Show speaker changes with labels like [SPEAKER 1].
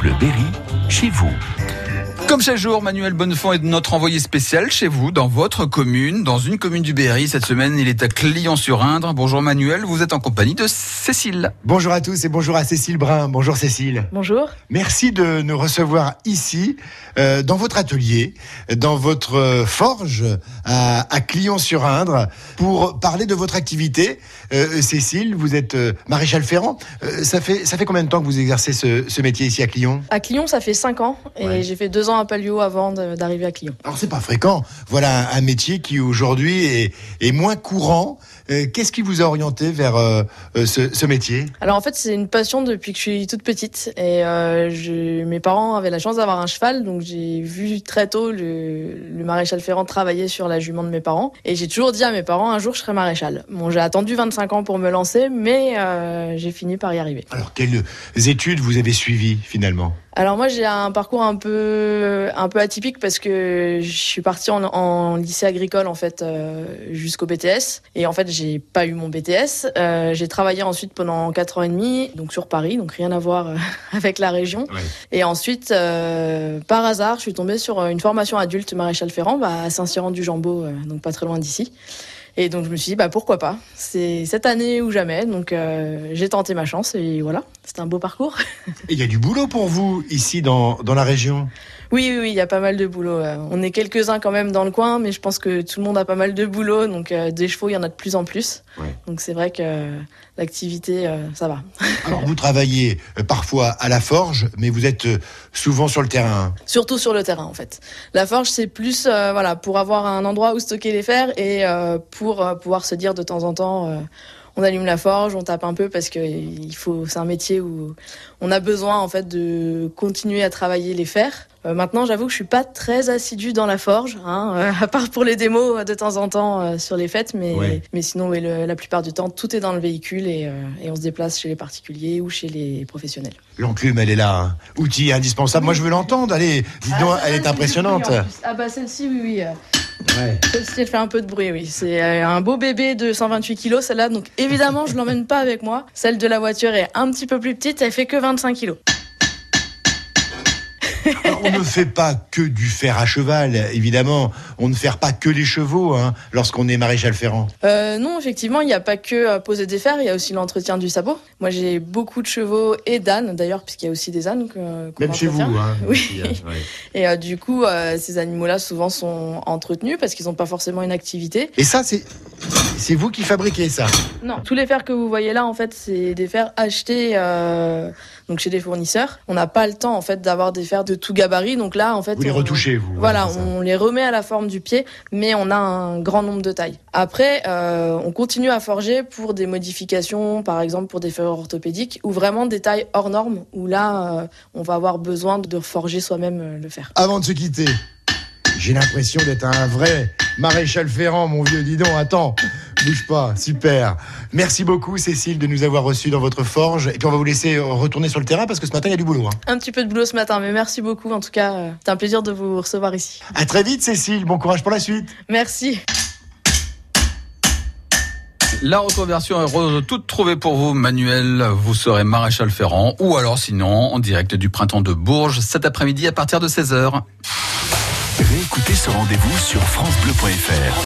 [SPEAKER 1] Bleu Berry, chez vous.
[SPEAKER 2] Comme chaque jour, Manuel Bonnefond est notre envoyé spécial chez vous, dans votre commune, dans une commune du Berry. Cette semaine, il est à Clion-sur-Indre. Bonjour Manuel, vous êtes en compagnie de Cécile.
[SPEAKER 3] Bonjour à tous et bonjour à Cécile Brun. Bonjour Cécile.
[SPEAKER 4] Bonjour.
[SPEAKER 3] Merci de nous recevoir ici, euh, dans votre atelier, dans votre euh, forge à, à Clion-sur-Indre, pour parler de votre activité. Euh, Cécile, vous êtes euh, maréchal ferrant. Euh, ça, fait, ça fait combien de temps que vous exercez ce, ce métier ici à Clion
[SPEAKER 4] À Clion, ça fait 5 ans et
[SPEAKER 3] Ouais.
[SPEAKER 4] j'ai fait 2 ans Palio avant d'arriver à Clion.
[SPEAKER 3] Alors c'est pas fréquent. Voilà un, un métier qui aujourd'hui est, est moins courant. Euh, Qu'est-ce qui vous a orienté vers euh, euh, ce, ce métier?
[SPEAKER 4] Alors en fait, c'est une passion depuis que je suis toute petite et euh, je- mes parents avaient la chance d'avoir un cheval, donc j'ai vu très tôt le, le maréchal Ferrand travailler sur la jument de mes parents et j'ai toujours dit à mes parents un jour je serai maréchal. Bon, j'ai attendu 25 ans pour me lancer, mais j'ai fini par y arriver.
[SPEAKER 3] Alors quelles études vous avez suivies finalement?
[SPEAKER 4] Alors moi j'ai un parcours un peu un peu atypique parce que je suis partie en, en lycée agricole en fait euh, jusqu'au BTS et en fait j'ai pas eu mon BTS. Euh, j'ai travaillé ensuite pendant quatre ans et demi donc sur Paris donc rien à voir euh, avec la région.
[SPEAKER 3] Ouais.
[SPEAKER 4] Et ensuite euh, par hasard je suis tombée sur une formation adulte maréchal Ferrand bah, à Saint-Cyran-du-Jambeau euh, donc pas très loin d'ici. Et donc je me suis dit bah pourquoi pas? C'est cette année ou jamais donc euh, j'ai tenté ma chance et voilà c'était un beau parcours.
[SPEAKER 3] Il y a du boulot pour vous ici dans, dans la région?
[SPEAKER 4] Oui, oui, oui, il y a pas mal de boulot. euh. On est quelques-uns quand même dans le coin, mais je pense que tout le monde a pas mal de boulot. Donc euh, des chevaux, il y en a de plus en plus.
[SPEAKER 3] Ouais.
[SPEAKER 4] Donc c'est vrai que euh, l'activité, euh, ça va.
[SPEAKER 3] Alors vous travaillez parfois à la forge, mais vous êtes souvent sur le terrain.
[SPEAKER 4] Surtout sur le terrain, en fait. La forge, c'est plus voilà pour avoir un endroit où stocker les fers et pour pouvoir se dire de temps en temps. On allume la forge, on tape un peu parce que il faut. C'est un métier où on a besoin en fait de continuer à travailler les fers. Euh, maintenant, j'avoue que je suis pas très assidue dans la forge, hein, euh, à part pour les démos euh, de temps en temps euh, sur les fêtes, mais
[SPEAKER 3] Ouais.
[SPEAKER 4] mais sinon, oui, le- la plupart du temps, tout est dans le véhicule et, euh, et on se déplace chez les particuliers ou chez les professionnels.
[SPEAKER 3] L'enclume, elle est là. hein. Outil indispensable. Moi, je veux l'entendre. Allez, dis donc, elle est impressionnante.
[SPEAKER 4] Ah bah celle-ci, oui, oui. Celle-ci, elle fait un peu de bruit, oui. C'est euh, un beau bébé de 128 kilos, celle-là. Donc, évidemment, je l'emmène pas avec moi. Celle de la voiture est un petit peu plus petite, elle fait que 25 kilos.
[SPEAKER 3] Alors, on ne fait pas que du fer à cheval, évidemment. On ne fait pas que les chevaux hein, lorsqu'on est maréchal ferrant.
[SPEAKER 4] Euh, non, effectivement, il n'y a pas que poser des fers, il y a aussi l'entretien du sabot. Moi, j'ai beaucoup de chevaux et d'ânes, d'ailleurs, puisqu'il y a aussi des ânes que-
[SPEAKER 3] Même chez vous. Hein,
[SPEAKER 4] Oui.
[SPEAKER 3] hein.
[SPEAKER 4] Et euh, du coup, euh, ces animaux-là, souvent, sont entretenus parce qu'ils n'ont pas forcément une activité.
[SPEAKER 3] Et ça, c'est c'est vous qui fabriquez ça?
[SPEAKER 4] Non, tous les fers que vous voyez là, en fait, c'est des fers achetés donc chez des fournisseurs. On n'a pas le temps, en fait, d'avoir des fers de tout gabarit. Donc là, en fait,
[SPEAKER 3] Vous les
[SPEAKER 4] on-
[SPEAKER 3] retouchez, vous.
[SPEAKER 4] Voilà,
[SPEAKER 3] ouais,
[SPEAKER 4] on les remet à la forme du pied, mais on a un grand nombre de tailles. Après, euh, on continue à forger pour des modifications, par exemple pour des ferrures orthopédiques, ou vraiment des tailles hors normes, où là, euh, on va avoir besoin de forger soi-même euh, le fer.
[SPEAKER 3] Avant de se quitter, j'ai l'impression d'être un vrai maréchal ferrant, mon vieux. Dis donc, attends, bouge pas, super. Merci beaucoup, Cécile, de nous avoir reçus dans votre forge. Et puis, on va vous laisser euh, retourner sur le terrain parce que ce matin, il y a du boulot. hein.
[SPEAKER 4] Un petit peu de boulot ce matin, mais merci beaucoup. En tout cas, euh, c'est un plaisir de vous recevoir ici.
[SPEAKER 3] À très vite, Cécile. Bon courage pour la suite.
[SPEAKER 4] Merci.
[SPEAKER 2] La reconversion est re- toute trouvée pour vous, Manuel. Vous serez maréchal ferrant ou alors sinon en direct du printemps de Bourges cet après-midi à partir de 16h.
[SPEAKER 1] Réécoutez ce rendez-vous sur FranceBleu.fr.